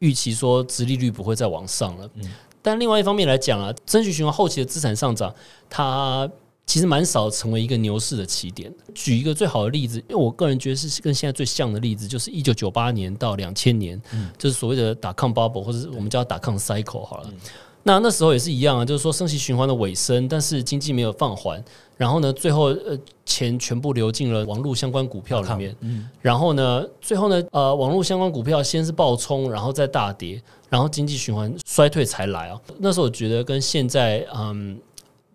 预期说，殖利率不会再往上了。但另外一方面来讲啊，升息循环后期的资产上涨，它其实蛮少成为一个牛市的起点。举一个最好的例子，因为我个人觉得是跟现在最像的例子，就是一九九八年到两千年，就是所谓的打抗 bubble，或者我们叫打抗 cycle 好了。那那时候也是一样啊，就是说升息循环的尾声，但是经济没有放缓，然后呢，最后呃钱全部流进了网络相关股票里面，嗯，然后呢，最后呢，呃，网络相关股票先是暴冲，然后再大跌，然后经济循环衰退才来啊。那时候我觉得跟现在嗯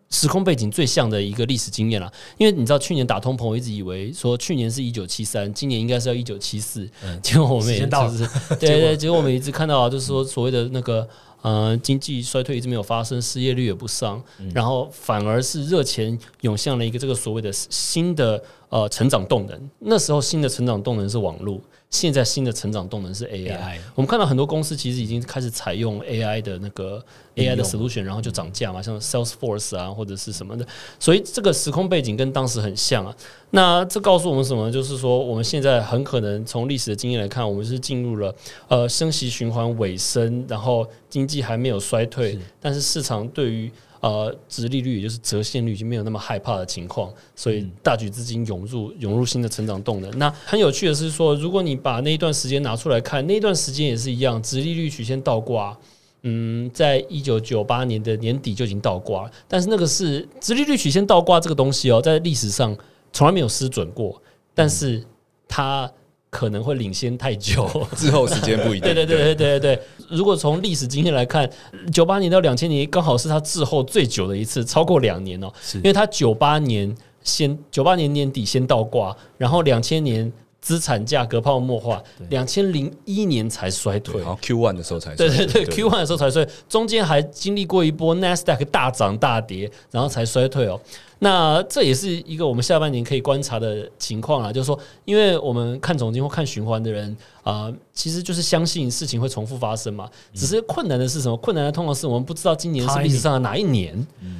时空背景最像的一个历史经验了，因为你知道去年打通膨，我一直以为说去年是一九七三，今年应该是要一九七四，结果我们也就是对 对，结果我们一直看到就是说所谓的那个。呃，经济衰退一直没有发生，失业率也不上，然后反而是热钱涌向了一个这个所谓的新的呃成长动能。那时候新的成长动能是网络，现在新的成长动能是 AI。AI 我们看到很多公司其实已经开始采用 AI 的那个 AI 的 solution，然后就涨价嘛，像 Salesforce 啊或者是什么的。所以这个时空背景跟当时很像啊。那这告诉我们什么？就是说我们现在很可能从历史的经验来看，我们是进入了呃升息循环尾声，然后经济还没有衰退，但是市场对于呃，殖利率也就是折现率已经没有那么害怕的情况，所以大举资金涌入涌入新的成长动能。那很有趣的是说，如果你把那一段时间拿出来看，那一段时间也是一样，殖利率曲线倒挂。嗯，在一九九八年的年底就已经倒挂了，但是那个是殖利率曲线倒挂这个东西哦，在历史上从来没有失准过，但是它可能会领先太久。滞后时间不一定。对对对对对对对。如果从历史经验来看，九八年到两千年刚好是他滞后最久的一次，超过两年哦、是因为他九八年先九八年年底先倒挂，然后两千年资产价格泡沫化，两千零一年才衰退对，然。后 Q one 的时候才对对对，Q one 的时候才衰，中间还经历过一波 NASDAQ 大涨大跌，然后才衰退哦。那这也是一个我们下半年可以观察的情况啊，就是说，因为我们看总经或看循环的人啊、其实就是相信事情会重复发生嘛。只是困难的是什么？困难的通常是我们不知道今年是历史上的哪一年。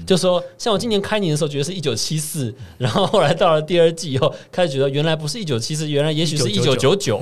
就说像我今年开年的时候觉得是一九七四，然后后来到了第二季以后，开始觉得原来不是一九七四，原来也许是一九九九。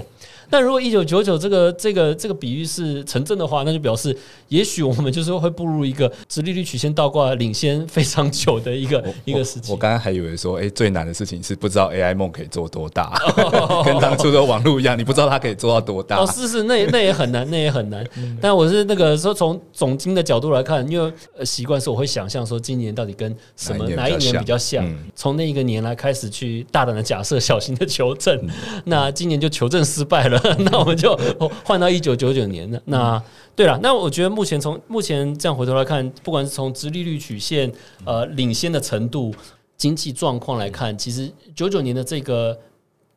但如果一九九九这个这个这个比喻是成真的话，那就表示也许我们就是会步入一个直利率曲线倒挂领先非常久的一个一个时期我。刚刚还以为说，哎、最难的事情是不知道 AI 梦可以做多大，跟当初的网络一样，你不知道它可以做到多大。哦，是是，那也那也很难，那也很难。但我是那个说从总经的角度来看，因为呃习惯是我会想象说今年到底跟什么哪一年比较像从那一个年来开始去大胆的假设，小心的求证。那今年就求证失败了，那我们就换到一九九九年的。那对了，那我觉得目前从目前这样回头来看，不管是从直利率曲线呃领先的程度、经济状况来看，其实九九年的这个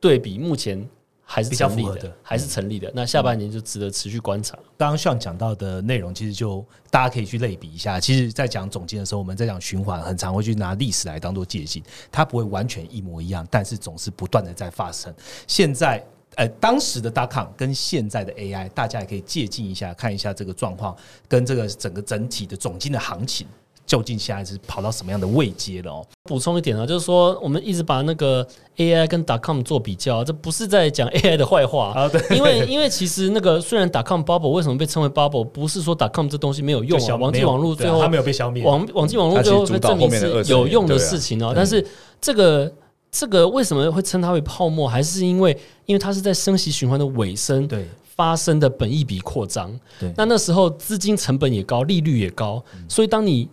对比目前还是比较成立符合的还是成立的。那下半年就值得持续观察。刚刚像讲到的内容，其实就大家可以去类比一下。其实，在讲总结的时候，我们在讲循环，很常会去拿历史来当做借鉴，它不会完全一模一样，但是总是不断的在发生。现在。呃，当时的 dot com 跟现在的 AI，大家也可以借鉴一下，看一下这个状况跟这个整个整体的总金的行情，究竟现在是跑到什么样的位阶了哦？补充一点啊，就是说我们一直把那个 AI 跟 .com 做比较，这不是在讲 AI 的坏话。啊对。因为因为其实那个虽然 .com bubble 为什么被称为 bubble，不是说 .com 这东西没有用网际网络最后它没有被消灭，网网际网络最后证明是有用的事情哦、但是这个这个为什么会称它为泡沫，还是因为因为它是在升息循环的尾声对。发生的本益比扩张。对。那那时候资金成本也高，利率也高，所以当你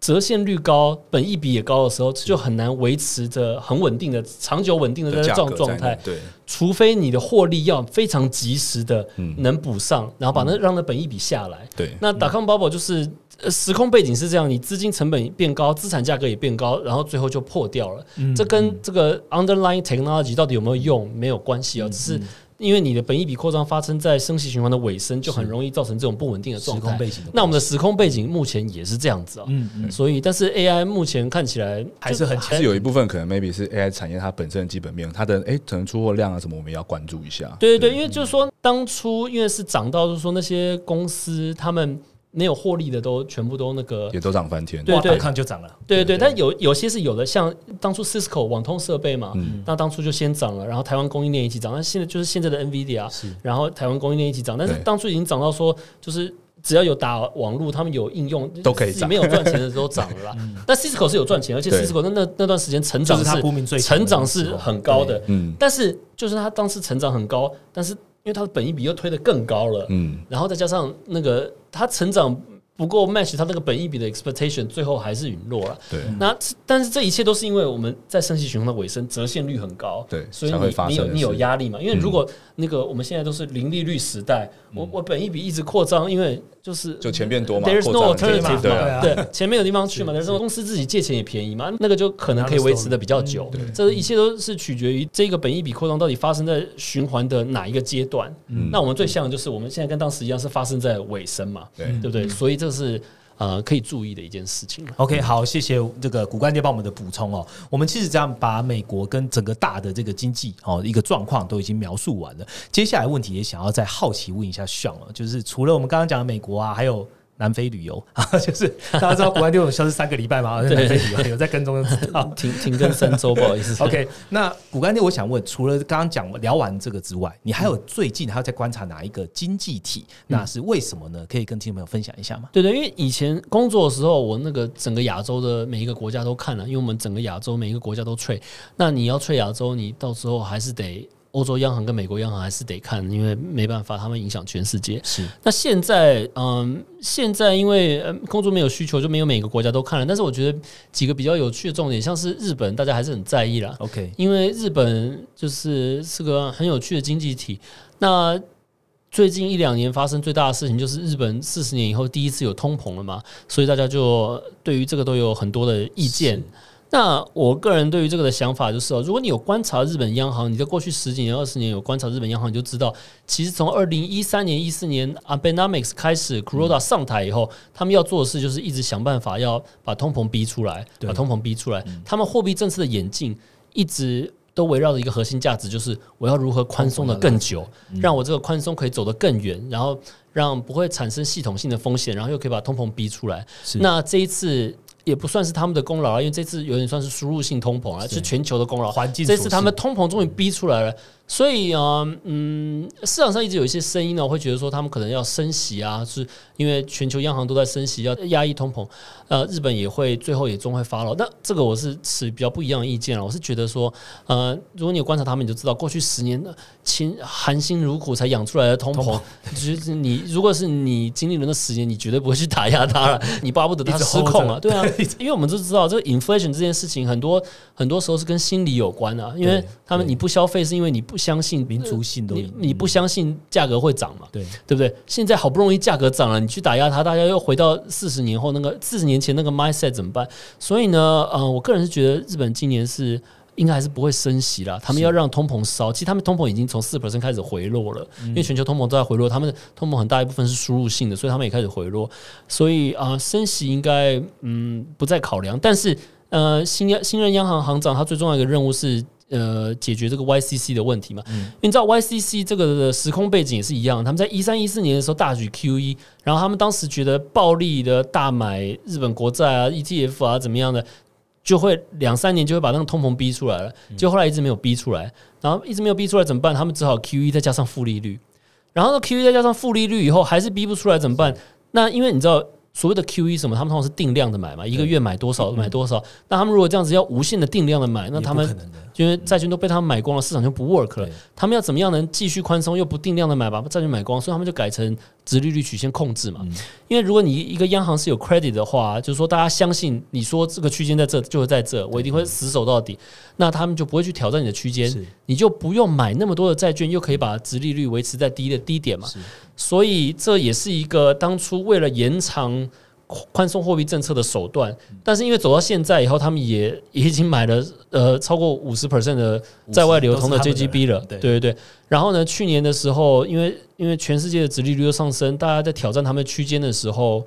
折现率高、本益比也高的时候，就很难维持着很稳定的、长久稳定的在这种状态。对，除非你的获利要非常及时的嗯能补上，然后把那让那本益比下来。对那打康 bubble 就是呃时空背景是这样，你资金成本变高，资产价格也变高，然后最后就破掉了。这跟这个 underlying technology 到底有没有用没有关系啊，只是因为你的本益比扩张发生在升息循环的尾声，就很容易造成这种不稳定的时状态。空背景那我们的时空背景目前也是这样子啊，嗯嗯，所以但是 AI 目前看起来还是很就其实有一部分可能 maybe 是 AI 产业它本身的基本面，它的哎、可能出货量啊什么，我们也要关注一下。对对对，因为就是说，当初因为是涨到，就是说那些公司他们没有获利的都全部都那个，也都涨翻天。对对。看就涨了，对对对，但有有些是有的，像当初 Cisco 网通设备嘛，嗯。那当初就先涨了，然后台湾供应链一起涨，那现在就是现在的 NVIDIA，然后台湾供应链一起涨，但是对。当初已经涨到说，就是只要有打网络，他们有应用都可以涨。没有赚钱的都涨了啦。但 Cisco 是有赚钱，而且 Cisco 那那那段时间成长就是最成长是很高的，嗯。但是就是它当时成长很高，但是因为它的本益比又推得更高了，嗯，然后再加上那个它成长不够 match 它那个本益比的 expectation，最后还是陨落了。对那但是这一切都是因为我们在升息循环的尾声，折现率很高，对所以你你有你有压力嘛？因为如果那个我们现在都是零利率时代，我我本益比一直扩张，因为就是就钱变多嘛 There's 扩 no 张 alternative 嘛，对啊对，钱没有地方去嘛，但是公司自己借钱也便宜嘛，那个就可能可以维持的比较久。这一切都是取决于这个本益比扩张到底发生在循环的哪一个阶段。嗯那我们最像的就是我们现在跟当时一样是发生在尾声嘛，对对不对？所以这是呃可以注意的一件事情。OK，好，谢谢这个古干爹帮我们的补充哦。我们其实这样把美国跟整个大的这个经济哦一个状况都已经描述完了。接下来问题也想要再好奇问一下 Sean 哦，就是除了我们刚刚讲的美国啊，还有。南非旅游啊，就是大家知道古干爹有消失三个礼拜吗？南非旅游有在跟踪就知道。停停更三周，不好意思。OK，那古干爹，我想问，除了刚刚讲聊完这个之外，你还有最近还要在观察哪一个经济体？那是为什么呢？可以跟听众朋友分享一下吗？对对，因为以前工作的时候，我那个整个亚洲的每一个国家都看了，因为我们整个亚洲每一个国家都 trade。那你要 trade 亚洲，你到时候还是得欧洲央行跟美国央行还是得看，因为没办法，他们影响全世界。是那现在，嗯，现在因为呃工作没有需求，就没有每个国家都看了。但是我觉得几个比较有趣的重点，像是日本，大家还是很在意啦。OK，因为日本就是是个很有趣的经济体。那最近一两年发生最大的事情，就是日本四十年以后第一次有通膨了嘛，所以大家就对于这个都有很多的意见。那我个人对于这个的想法就是哦，如果你有观察日本央行，你在过去十几年、二十年有观察日本央行，你就知道，其实从二零一三年、一四年 Abenomics 开始，Kuroda 上台以后，他们要做的事就是一直想办法要把通膨逼出来，对把通膨逼出来。他们货币政策的演进一直都围绕着一个核心价值，就是我要如何宽松的更久，让我这个宽松可以走得更远，然后让不会产生系统性的风险，然后又可以把通膨逼出来。是那这一次也不算是他们的功劳啊，因为这次有点算是输入性通膨啊，是是全球的功劳。环境这次他们通膨终于逼出来了，所以啊，嗯，市场上一直有一些声音呢，会觉得说他们可能要升息啊，是因为全球央行都在升息，要压抑通膨。呃，日本也会最后也终会发了。那这个我是持比较不一样的意见了。我是觉得说，呃，如果你有观察他们，你就知道过去十年的勤含辛茹苦才养出来的通膨，就是你如果是你经历了那十年，你绝对不会去打压它了，你巴不得它失控啊，对啊，因为我们都知道这个 inflation 这件事情，很多很多时候是跟心理有关啊，因为他们你不消费是因为你不相信民族性都你你不相信价格会涨嘛，对对不对？现在好不容易价格涨了，你去打压它，大家又回到四十年后那个四十年前那个 mindset 怎么办？所以呢，呃，我个人是觉得日本今年是。应该还是不会升息啦，他们要让通膨烧。其实他们通膨已经从四 percent 开始回落了，因为全球通膨都在回落，他们的通膨很大一部分是输入性的，所以他们也开始回落。所以啊、呃升息应该嗯不再考量。但是呃，新央新任央行行长他最重要的一个任务是呃解决这个 YCC 的问题嘛。因为你知道 YCC 这个的时空背景也是一样，他们在一三一四年的时候大举 QE，然后他们当时觉得暴力的大买日本国债啊、ETF 啊怎么样的。就会两三年就会把那个通膨逼出来了，结果后来一直没有逼出来，然后一直没有逼出来怎么办？他们只好 QE 再加上负利率，然后呢 QE 再加上负利率以后还是逼不出来怎么办？那因为你知道所谓的 QE 什么，他们通常是定量的买嘛，一个月买多少买多少。那他们如果这样子要无限的定量的买，那他们不可能的，因为债券都被他们买光了，市场就不 work 了。他们要怎么样能继续宽松又不定量的买把债券买光？所以他们就改成直利率曲线控制嘛。嗯因为如果你一个央行是有 credit 的话，就是说大家相信你说这个区间在这就会在这，我一定会死守到底，那他们就不会去挑战你的区间，你就不用买那么多的债券，又可以把直利率维持在低的低点嘛。所以这也是一个当初为了延长宽松货币政策的手段，但是因为走到现在以后，他们也 也已经买了呃超过五十 percent 的在外流通的 JGB 了，对对对对。然后呢，去年的时候，因为因为全世界的殖利率又上升，大家在挑战他们区间的时候，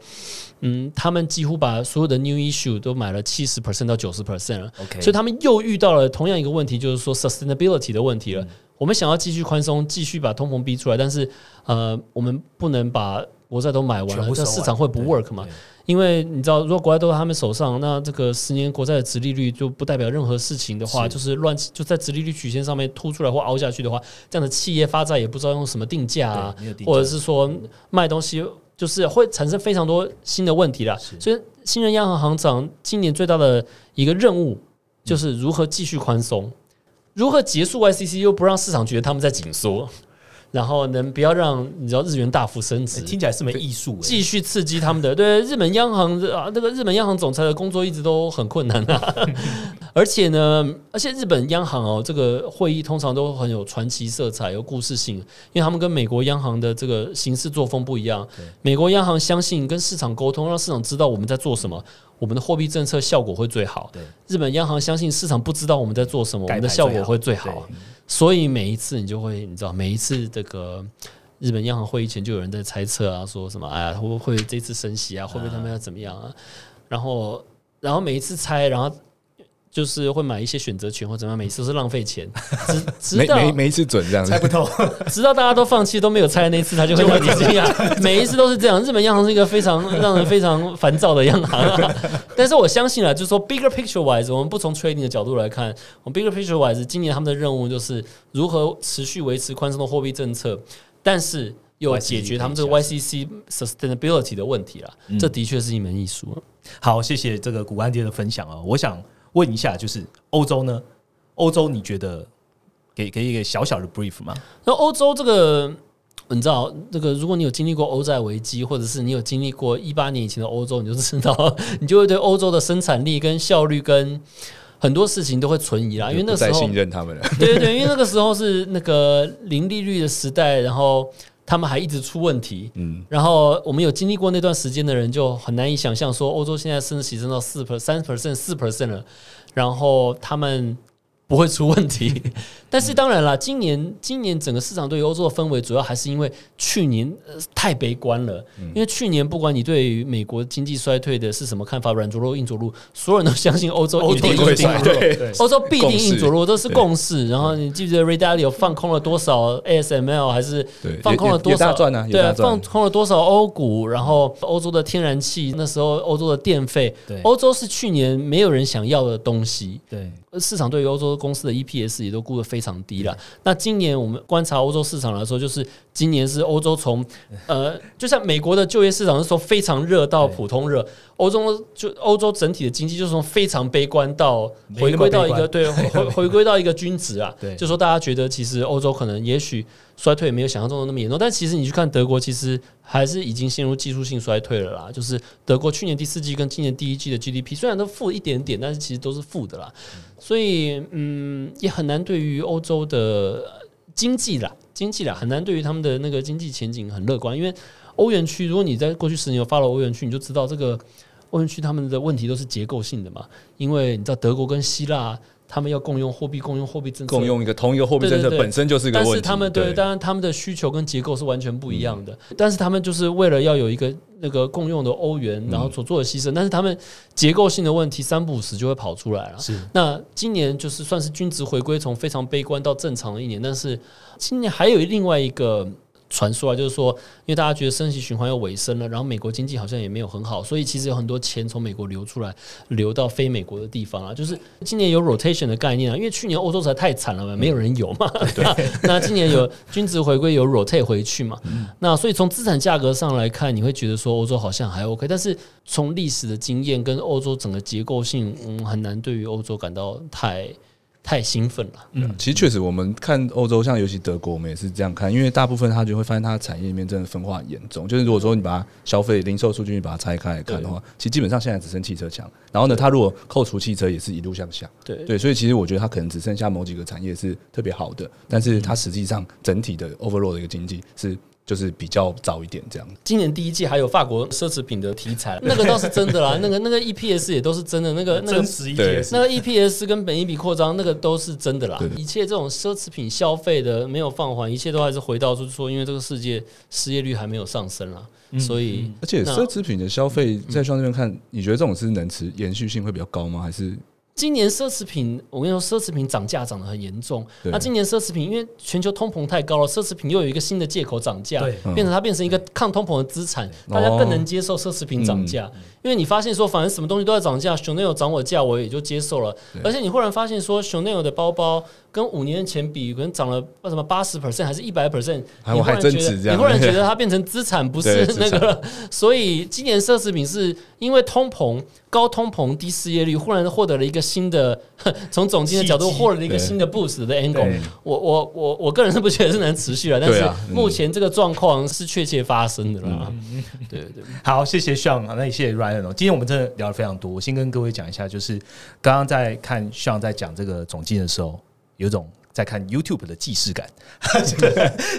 嗯，他们几乎把所有的 new issue 都买了七十 percent 到九十 percent 了。OK，所以他们又遇到了同样一个问题，就是说 sustainability 的问题了。我们想要继续宽松，继续把通膨逼出来，但是呃，我们不能把国债都买完了，这全部收完市场会不 work 嘛？因为你知道，如果国债都在他们手上，那这个十年国债的殖利率就不代表任何事情的话，是。就是乱就在殖利率曲线上面凸出来或凹下去的话，这样的企业发债也不知道用什么定价啊，或者是说卖东西，就是会产生非常多新的问题啦。所以新任央行行长今年最大的一个任务就是如何继续宽松，如何结束 YCC 又不让市场觉得他们在紧缩，然后能不要让你知道日元大幅升值欸，听起来是门艺术、欸，继续刺激他们的。对日本央行啊，那个日本央行总裁的工作一直都很困难啊。而且呢，而且日本央行哦，这个会议通常都很有传奇色彩，有故事性，因为他们跟美国央行的这个行事作风不一样。美国央行相信跟市场沟通，让市场知道我们在做什么。我们的货币政策效果会最好。对日本央行相信市场不知道我们在做什么，我们的效果会最好。所以每一次你就会，你知道，每一次这个日本央行会议前就有人在猜测啊，说什么哎呀会不会这次升息啊，会不会他们要怎么样啊？然后然后每一次猜，然后。就是会买一些选择权或怎么样，每次都是浪费钱，直直到每每一次准这样，猜不透，直到大家都放弃都没有猜的那一次，他就会让你惊讶。每一次都是这样，日本央行是一个非常让人非常烦躁的央行啊。但是我相信啊，就是说 bigger picture wise，我们不从 trading 的角度来看，我们 bigger picture wise，今年他们的任务就是如何持续维持宽松的货币政策，但是又解决他们这个 YCC sustainability 的问题了。这的确是一门艺术。好，谢谢这个古安爹的分享啊，我想。问一下，就是欧洲呢？欧洲你觉得给给一个小小的 brief 吗？那欧洲这个，你知道，这个如果你有经历过欧债危机，或者是你有经历过一八年以前的欧洲，你就知道，你就会对欧洲的生产力跟效率跟很多事情都会存疑啦。因为那时候信任他们了，对对对，因为那个时候是那个零利率的时代，然后。他们还一直出问题，嗯，然后我们有经历过那段时间的人就很难以想象，说欧洲现在升息升到四 percent、三 percent、四 percent 了，然后他们。不会出问题，但是当然了，今年今年整个市场对于欧洲的氛围，主要还是因为去年太悲观了。因为去年不管你对于美国经济衰退的是什么看法，软着陆、硬着陆，所有人都相信欧洲一定会衰退，欧洲必定硬着陆，都是共识。然后你记不记得 r a d a l i o 放空了多少 ASML，还是放空了多少？对啊，放空了多少欧股？然后欧洲的天然气，那时候欧洲的电费，欧洲是去年没有人想要的东西。对。市场对于欧洲公司的 EPS 也都估得非常低了。那今年我们观察欧洲市场来说，就是今年是欧洲从呃，就像美国的就业市场是从非常热到普通热，欧洲就欧洲整体的经济就是从非常悲观到回归到一个对回回归到一个均值啊。对，就说大家觉得其实欧洲可能也许衰退没有想象中的那么严重，但其实你去看德国，其实还是已经陷入技术性衰退了啦。就是德国去年第四季跟今年第一季的 GDP 虽然都负一点点，但是其实都是负的啦。所以，嗯，也很难对于欧洲的经济啦，经济啦，很难对于他们的那个经济前景很乐观。因为欧元区，如果你在过去十年有发了欧元区，你就知道这个欧元区他们的问题都是结构性的嘛。因为你知道德国跟希腊。他们要共用货币，共用货币政策，共用一个同一个货币政策本身就是一个问题。但是他们对，当然他们的需求跟结构是完全不一样的。但是他们就是为了要有一个那个共用的欧元，然后所做的牺牲。但是他们结构性的问题三不五时就会跑出来了。是，那今年就是算是均值回归，从非常悲观到正常的一年。但是今年还有另外一个。传说啊，就是说，因为大家觉得升息循环要尾声了，然后美国经济好像也没有很好，所以其实有很多钱从美国流出来，流到非美国的地方啊。就是今年有 rotation 的概念啊，因为去年欧洲实在太惨了嘛，没有人有嘛。对。那今年有均值回归，有 rotate 回去嘛。那所以从资产价格上来看，你会觉得说欧洲好像还 OK，但是从历史的经验跟欧洲整个结构性，嗯，很难对于欧洲感到太。太兴奋了，嗯，其实确实，我们看欧洲，像尤其德国，我们也是这样看，因为大部分他就会发现，它的产业里面真的分化很严重。就是如果说你把它消费零售数据你把它拆开来看的话，其实基本上现在只剩汽车强。然后呢，它如果扣除汽车，也是一路向下。对对，所以其实我觉得它可能只剩下某几个产业是特别好的，但是它实际上整体的 overall 的一个经济是。就是比较早一点这样。今年第一季还有法国奢侈品的题材，那个倒是真的啦。那个那个 EPS 也都是真的，那个那个真实 EPS，那个 EPS 跟本一笔扩张，那个都是真的啦。一切这种奢侈品消费的没有放缓，一切都还是回到就是说，因为这个世界失业率还没有上升啦，所以而且奢侈品的消费在双这边看，你觉得这种是能持延续性会比较高吗？还是？今年奢侈品，我跟你说，奢侈品涨价涨得很严重。那今年奢侈品，因为全球通膨太高了，奢侈品又有一个新的借口涨价，变成它变成一个抗通膨的资产，大家更能接受奢侈品涨价。因为你发现说，反正什么东西都在涨价，Chanel 涨我价，我也就接受了。而且你忽然发现说，Chanel 的包包。跟五年前比，可能涨了什么八十 percent 还是一百 percent？你忽然觉得，你忽然觉得它变成资产，不是 那个。所以今年奢侈品是因为通膨、高通膨、低失业率，忽然获得了一个新的，从总经的角度获得了一个新的 boost 的 angle。我我我我个人是不觉得是能持续了，但是目前这个状况是确切发生的了。对对对，好，谢谢 Sean，那也谢谢 Ryan 哦。今天我们真的聊的非常多，我先跟各位讲一下，就是刚刚在看 Sean 在讲这个总经的时候。有种在看 YouTube 的既视感，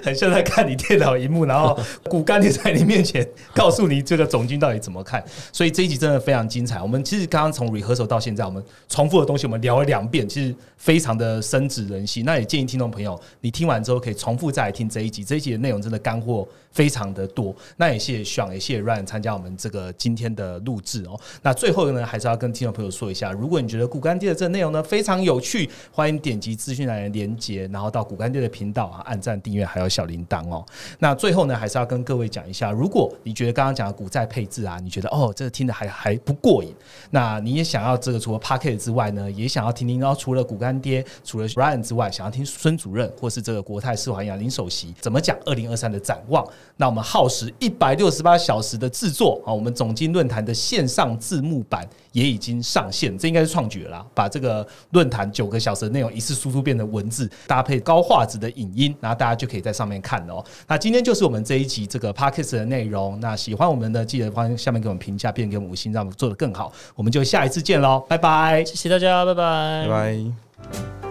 很像在看你电脑荧幕，然后 骨干爹在你面前告诉你这个总经到底怎么看。所以这一集真的非常精彩。我们其实刚刚从 rehearsal 到现在，我们重复的东西我们聊了两遍，其实非常的深植人心。那也建议听众朋友，你听完之后可以重复再来听这一集。这一集的内容真的干货非常的多。那也谢谢 Sean，也谢谢 Ryan 参加我们这个今天的录制哦。那最后呢，还是要跟听众朋友说一下，如果你觉得骨干爹的这个内容呢非常有趣，欢迎点击资讯栏的连接，然后到骨干爹的频道啊，按赞、订阅还有小铃铛哦。那最后呢，还是要跟各位讲一下，如果你觉得刚刚讲的股债配置啊，你觉得哦，这个听的还还不过瘾，那你也想要这个除了 p a r k e t 之外呢，也想要听听，然后除了骨干爹，除了 Ryan 之外，想要听孙主任或是这个国泰世华银行林首席怎么讲二零二三的展望，那我们耗时一百六十八小时的制作啊，我们总经论坛的线上字幕版也已经上线，这应该是创举了，把这个论坛九个小时的内容一次输出变成文字，搭配高画质的影音，然后大家就可以在上面看哦。那今天就是我们这一集这个 p a r k e s 的内容。那喜欢我们的，记得欢迎下面给我们评价，并给我们五星，让我们做的更好。我们就下一次见喽，拜拜，谢谢大家，拜拜，拜拜。